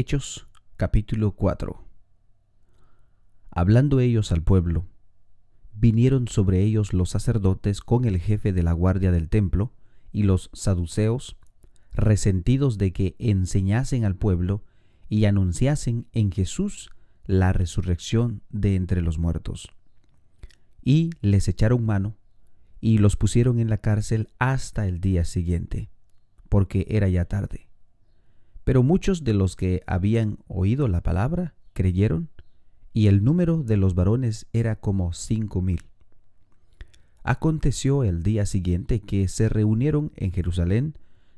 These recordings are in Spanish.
Hechos capítulo 4 Hablando ellos al pueblo, vinieron sobre ellos los sacerdotes con el jefe de la guardia del templo y los saduceos, resentidos de que enseñasen al pueblo y anunciasen en Jesús la resurrección de entre los muertos. Y les echaron mano y los pusieron en la cárcel hasta el día siguiente, porque era ya tarde. Pero muchos de los que habían oído la palabra creyeron, y el número de los varones era como cinco mil. Aconteció el día siguiente que se reunieron en Jerusalén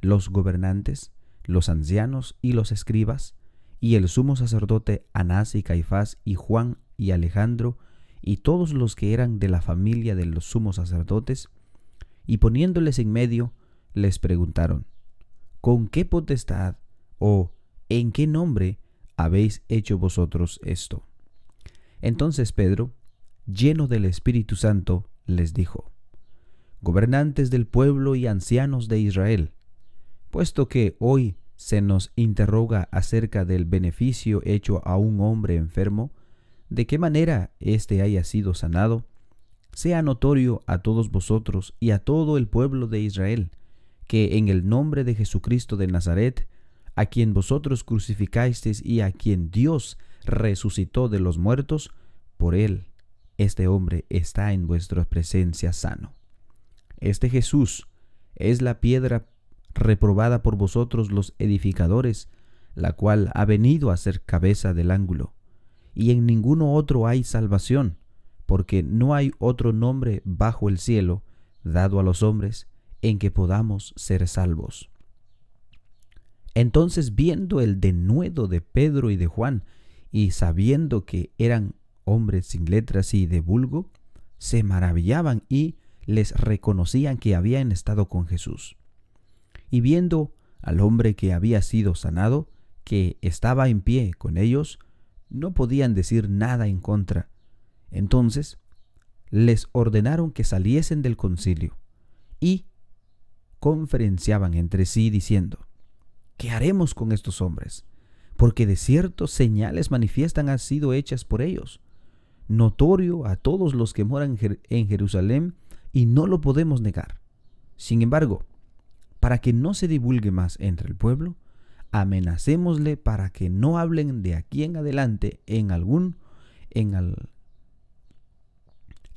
los gobernantes, los ancianos y los escribas, y el sumo sacerdote Anás y Caifás y Juan y Alejandro y todos los que eran de la familia de los sumos sacerdotes, y poniéndoles en medio, les preguntaron, ¿con qué potestad o en qué nombre habéis hecho vosotros esto? Entonces Pedro, lleno del Espíritu Santo, les dijo, Gobernantes del pueblo y ancianos de Israel, puesto que hoy se nos interroga acerca del beneficio hecho a un hombre enfermo, de qué manera éste haya sido sanado, sea notorio a todos vosotros y a todo el pueblo de Israel, que en el nombre de Jesucristo de Nazaret, a quien vosotros crucificasteis y a quien Dios resucitó de los muertos, por él este hombre está en vuestra presencia sano. Este Jesús es la piedra reprobada por vosotros los edificadores, la cual ha venido a ser cabeza del ángulo. Y en ninguno otro hay salvación, porque no hay otro nombre bajo el cielo dado a los hombres en que podamos ser salvos. Entonces viendo el denuedo de Pedro y de Juan, y sabiendo que eran hombres sin letras y de vulgo, se maravillaban y les reconocían que habían estado con Jesús. Y viendo al hombre que había sido sanado, que estaba en pie con ellos, no podían decir nada en contra. Entonces les ordenaron que saliesen del concilio y conferenciaban entre sí diciendo, ¿qué haremos con estos hombres? Porque de cierto señales manifiestan han sido hechas por ellos, notorio a todos los que moran en Jerusalén, y no lo podemos negar. Sin embargo, para que no se divulgue más entre el pueblo, amenacémosle para que no hablen de aquí en adelante en algún en al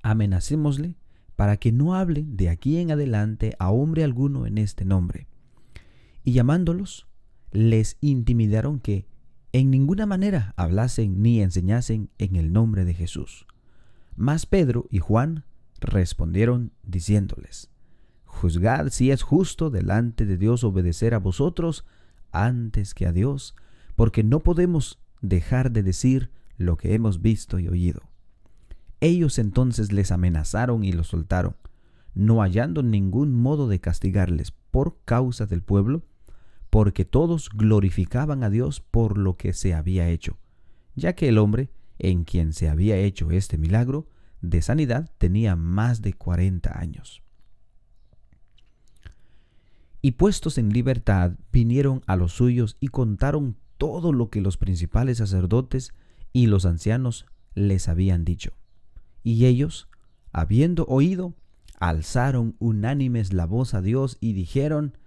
amenacémosle para que no hablen de aquí en adelante a hombre alguno en este nombre. Y llamándolos, les intimidaron que en ninguna manera hablasen ni enseñasen en el nombre de Jesús. Mas Pedro y Juan respondieron diciéndoles, Juzgad si es justo delante de Dios obedecer a vosotros antes que a Dios, porque no podemos dejar de decir lo que hemos visto y oído. Ellos entonces les amenazaron y los soltaron, no hallando ningún modo de castigarles por causa del pueblo, porque todos glorificaban a Dios por lo que se había hecho, ya que el hombre en quien se había hecho este milagro de sanidad tenía más de cuarenta años. Y puestos en libertad, vinieron a los suyos y contaron todo lo que los principales sacerdotes y los ancianos les habían dicho. Y ellos, habiendo oído, alzaron unánimes la voz a Dios y dijeron,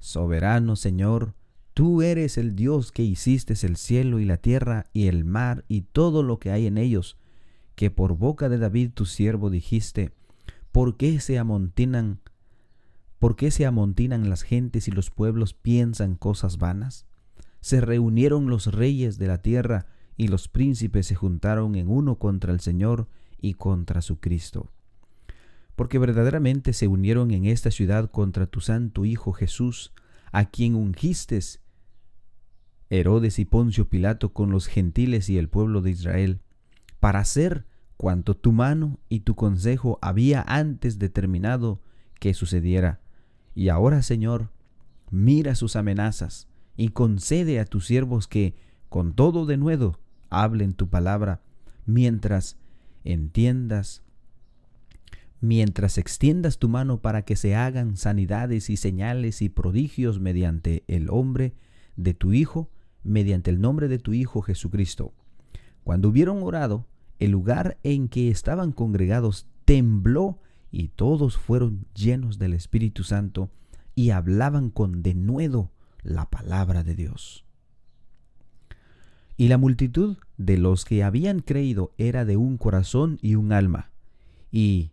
Soberano Señor, tú eres el Dios que hiciste el cielo y la tierra y el mar y todo lo que hay en ellos, que por boca de David tu siervo dijiste, ¿por qué se amontinan? ¿Por qué se amontinan las gentes y los pueblos piensan cosas vanas? Se reunieron los reyes de la tierra y los príncipes se juntaron en uno contra el Señor y contra su Cristo porque verdaderamente se unieron en esta ciudad contra tu santo Hijo Jesús, a quien ungiste Herodes y Poncio Pilato con los gentiles y el pueblo de Israel, para hacer cuanto tu mano y tu consejo había antes determinado que sucediera. Y ahora, Señor, mira sus amenazas y concede a tus siervos que, con todo de nuevo, hablen tu palabra, mientras entiendas mientras extiendas tu mano para que se hagan sanidades y señales y prodigios mediante el hombre de tu Hijo, mediante el nombre de tu Hijo Jesucristo. Cuando hubieron orado, el lugar en que estaban congregados tembló y todos fueron llenos del Espíritu Santo y hablaban con denuedo la palabra de Dios. Y la multitud de los que habían creído era de un corazón y un alma, y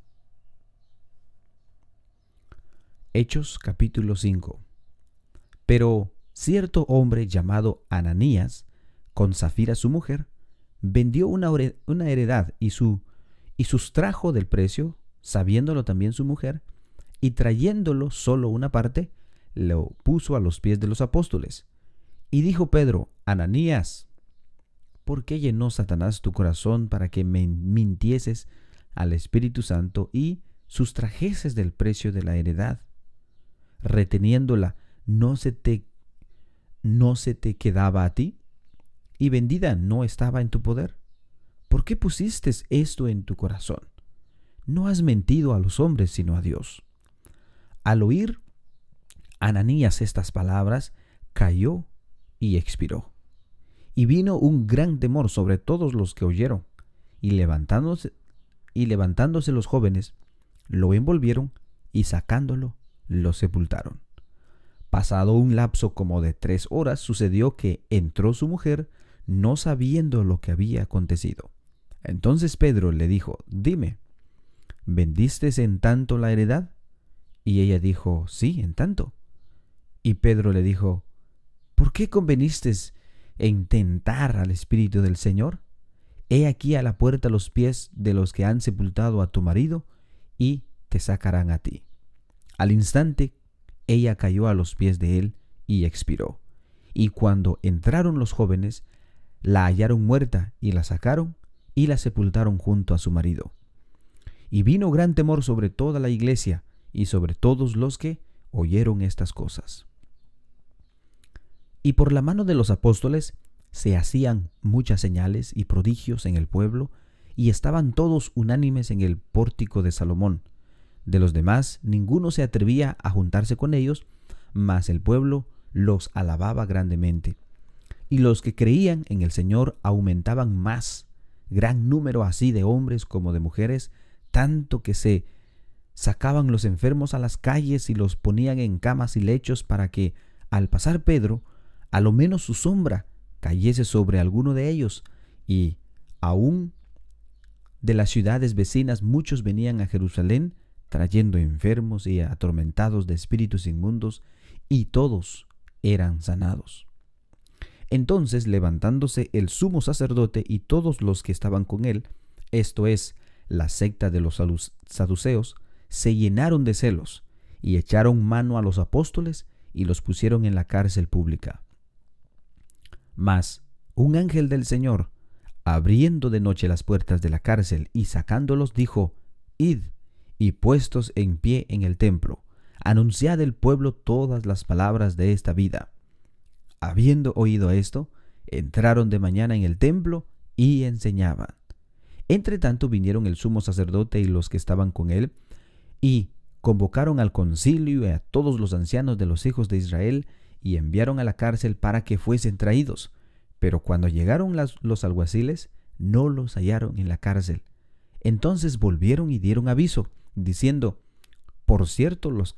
Hechos capítulo 5 Pero cierto hombre llamado Ananías, con Zafira su mujer, vendió una, heredad y, su, y sustrajo del precio, sabiéndolo también su mujer, y trayéndolo solo una parte, lo puso a los pies de los apóstoles. Y dijo Pedro, Ananías, ¿por qué llenó Satanás tu corazón para que me mintieses al Espíritu Santo y sustrajeses del precio de la heredad? Reteniéndola, ¿no se te, no se te quedaba a ti? ¿Y vendida no estaba en tu poder? ¿Por qué pusiste esto en tu corazón? No has mentido a los hombres, sino a Dios. Al oír Ananías estas palabras, cayó y expiró. Y vino un gran temor sobre todos los que oyeron, y levantándose, y levantándose los jóvenes, lo envolvieron y sacándolo, lo sepultaron. Pasado un lapso como de tres horas, sucedió que entró su mujer, no sabiendo lo que había acontecido. Entonces Pedro le dijo, Dime, ¿vendiste en tanto la heredad? Y ella dijo, sí, en tanto. Y Pedro le dijo, ¿por qué conveniste en tentar al Espíritu del Señor? He aquí a la puerta los pies de los que han sepultado a tu marido, y te sacarán a ti. Al instante ella cayó a los pies de él y expiró. Y cuando entraron los jóvenes, la hallaron muerta y la sacaron y la sepultaron junto a su marido. Y vino gran temor sobre toda la iglesia y sobre todos los que oyeron estas cosas. Y por la mano de los apóstoles se hacían muchas señales y prodigios en el pueblo, y estaban todos unánimes en el pórtico de Salomón. De los demás ninguno se atrevía a juntarse con ellos, mas el pueblo los alababa grandemente. Y los que creían en el Señor aumentaban más, gran número así de hombres como de mujeres, tanto que se sacaban los enfermos a las calles y los ponían en camas y lechos para que, al pasar Pedro, a lo menos su sombra cayese sobre alguno de ellos, y aún de las ciudades vecinas muchos venían a Jerusalén trayendo enfermos y atormentados de espíritus inmundos, y todos eran sanados. Entonces, levantándose el sumo sacerdote y todos los que estaban con él, esto es, la secta de los saduceos, se llenaron de celos y echaron mano a los apóstoles y los pusieron en la cárcel pública. Mas un ángel del Señor, abriendo de noche las puertas de la cárcel y sacándolos, dijo, Id, y puestos en pie en el templo, anunciad al pueblo todas las palabras de esta vida. Habiendo oído esto, entraron de mañana en el templo y enseñaban. Entre tanto vinieron el sumo sacerdote y los que estaban con él, y convocaron al concilio y a todos los ancianos de los hijos de Israel y enviaron a la cárcel para que fuesen traídos. Pero cuando llegaron los alguaciles, no los hallaron en la cárcel. Entonces volvieron y dieron aviso, diciendo, Por cierto, los,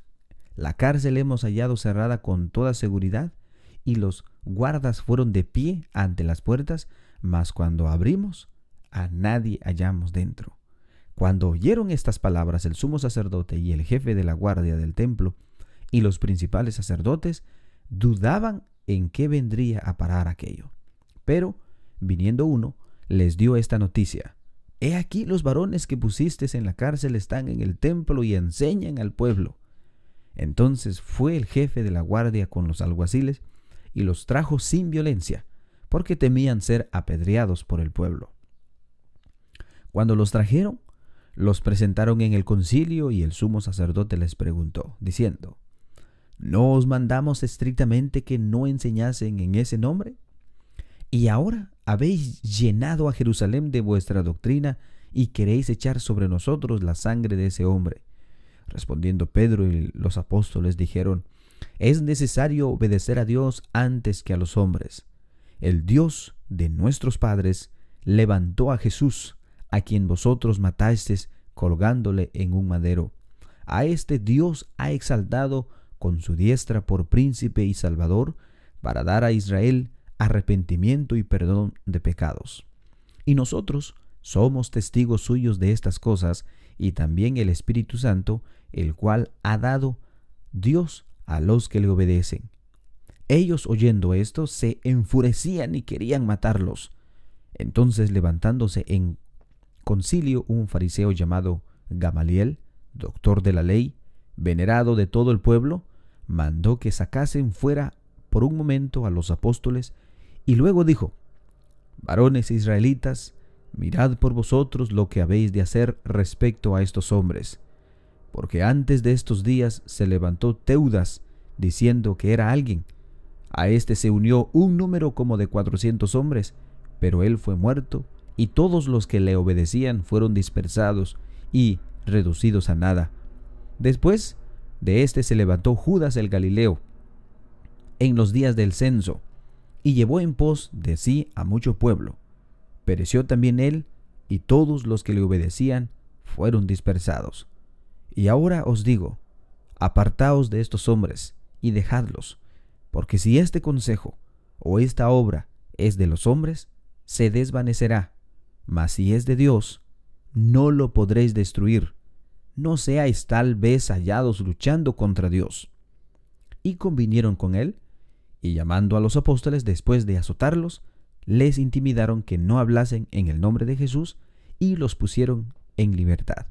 la cárcel hemos hallado cerrada con toda seguridad, y los guardas fueron de pie ante las puertas, mas cuando abrimos, a nadie hallamos dentro. Cuando oyeron estas palabras el sumo sacerdote y el jefe de la guardia del templo y los principales sacerdotes dudaban en qué vendría a parar aquello. Pero, viniendo uno, les dio esta noticia. He aquí los varones que pusiste en la cárcel están en el templo y enseñan al pueblo. Entonces fue el jefe de la guardia con los alguaciles y los trajo sin violencia, porque temían ser apedreados por el pueblo. Cuando los trajeron, los presentaron en el concilio y el sumo sacerdote les preguntó, diciendo, ¿No os mandamos estrictamente que no enseñasen en ese nombre? Y ahora habéis llenado a Jerusalén de vuestra doctrina y queréis echar sobre nosotros la sangre de ese hombre. Respondiendo Pedro y los apóstoles dijeron, es necesario obedecer a Dios antes que a los hombres. El Dios de nuestros padres levantó a Jesús, a quien vosotros matasteis colgándole en un madero. A este Dios ha exaltado con su diestra por príncipe y salvador, para dar a Israel arrepentimiento y perdón de pecados. Y nosotros somos testigos suyos de estas cosas, y también el Espíritu Santo, el cual ha dado Dios a los que le obedecen. Ellos oyendo esto se enfurecían y querían matarlos. Entonces levantándose en concilio un fariseo llamado Gamaliel, doctor de la ley, venerado de todo el pueblo, mandó que sacasen fuera por un momento a los apóstoles y luego dijo, varones israelitas, mirad por vosotros lo que habéis de hacer respecto a estos hombres, porque antes de estos días se levantó Teudas diciendo que era alguien. A éste se unió un número como de cuatrocientos hombres, pero él fue muerto y todos los que le obedecían fueron dispersados y reducidos a nada. Después de éste se levantó Judas el Galileo en los días del censo y llevó en pos de sí a mucho pueblo. Pereció también él y todos los que le obedecían fueron dispersados. Y ahora os digo, apartaos de estos hombres y dejadlos, porque si este consejo o esta obra es de los hombres, se desvanecerá mas si es de Dios, no lo podréis destruir. No seáis tal vez hallados luchando contra Dios. Y convinieron con él, y llamando a los apóstoles después de azotarlos, les intimidaron que no hablasen en el nombre de Jesús, y los pusieron en libertad.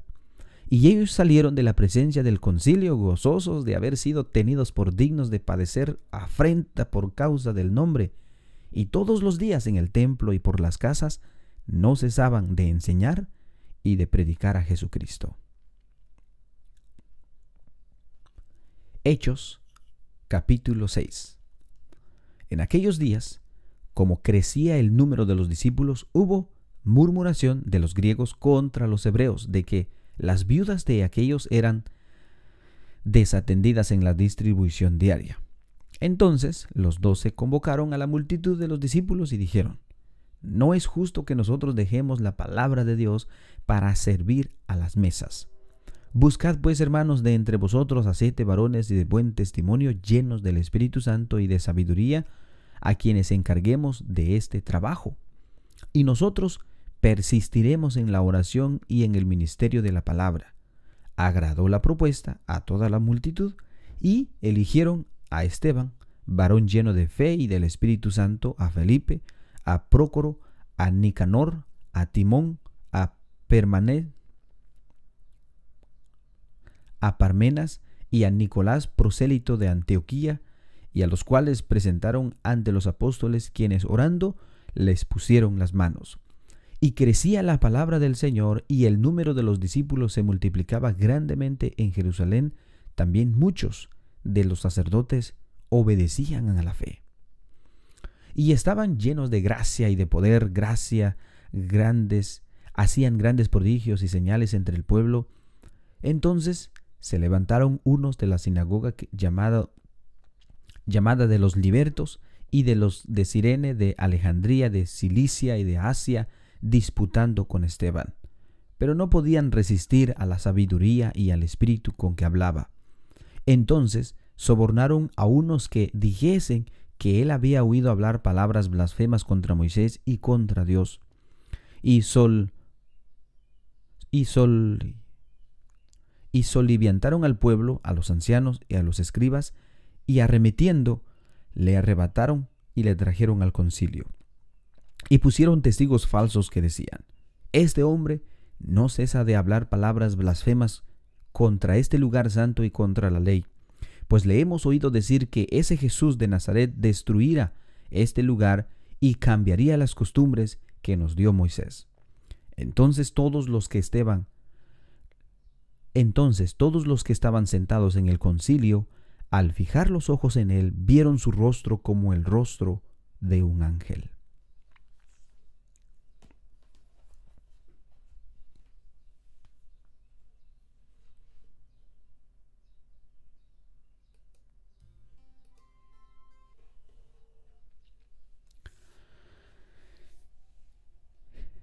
Y ellos salieron de la presencia del concilio gozosos de haber sido tenidos por dignos de padecer afrenta por causa del nombre, y todos los días en el templo y por las casas no cesaban de enseñar y de predicar a Jesucristo. Hechos capítulo 6 En aquellos días, como crecía el número de los discípulos, hubo murmuración de los griegos contra los hebreos de que las viudas de aquellos eran desatendidas en la distribución diaria. Entonces los doce convocaron a la multitud de los discípulos y dijeron, no es justo que nosotros dejemos la palabra de Dios para servir a las mesas. Buscad pues, hermanos, de entre vosotros a siete varones de buen testimonio, llenos del Espíritu Santo y de sabiduría, a quienes encarguemos de este trabajo. Y nosotros persistiremos en la oración y en el ministerio de la palabra. Agradó la propuesta a toda la multitud y eligieron a Esteban, varón lleno de fe y del Espíritu Santo, a Felipe, a Prócoro, a Nicanor, a Timón, a Permanet, a Parmenas y a Nicolás prosélito de Antioquía, y a los cuales presentaron ante los apóstoles, quienes orando les pusieron las manos. Y crecía la palabra del Señor, y el número de los discípulos se multiplicaba grandemente en Jerusalén. También muchos de los sacerdotes obedecían a la fe y estaban llenos de gracia y de poder, gracia, grandes, hacían grandes prodigios y señales entre el pueblo. Entonces se levantaron unos de la sinagoga llamada, llamada de los libertos y de los de Sirene, de Alejandría, de Cilicia y de Asia, disputando con Esteban. Pero no podían resistir a la sabiduría y al espíritu con que hablaba. Entonces sobornaron a unos que dijesen que él había oído hablar palabras blasfemas contra Moisés y contra Dios. y sol y sol y soliviantaron al pueblo, a los ancianos y a los escribas, y arremetiendo, le arrebataron y le trajeron al concilio. Y pusieron testigos falsos que decían, Este hombre no cesa de hablar palabras blasfemas contra este lugar santo y contra la ley, pues le hemos oído decir que ese Jesús de Nazaret destruirá este lugar y cambiaría las costumbres que nos dio Moisés. Entonces todos los que estaban entonces todos los que estaban sentados en el concilio, al fijar los ojos en él, vieron su rostro como el rostro de un ángel.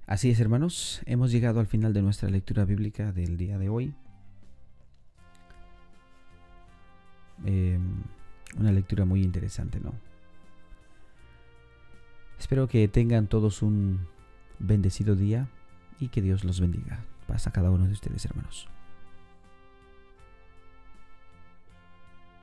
Así es, hermanos, hemos llegado al final de nuestra lectura bíblica del día de hoy. Em, una lectura muy interesante, ¿no? Espero que tengan todos un bendecido día y que Dios los bendiga. Pasa a cada uno de ustedes, hermanos.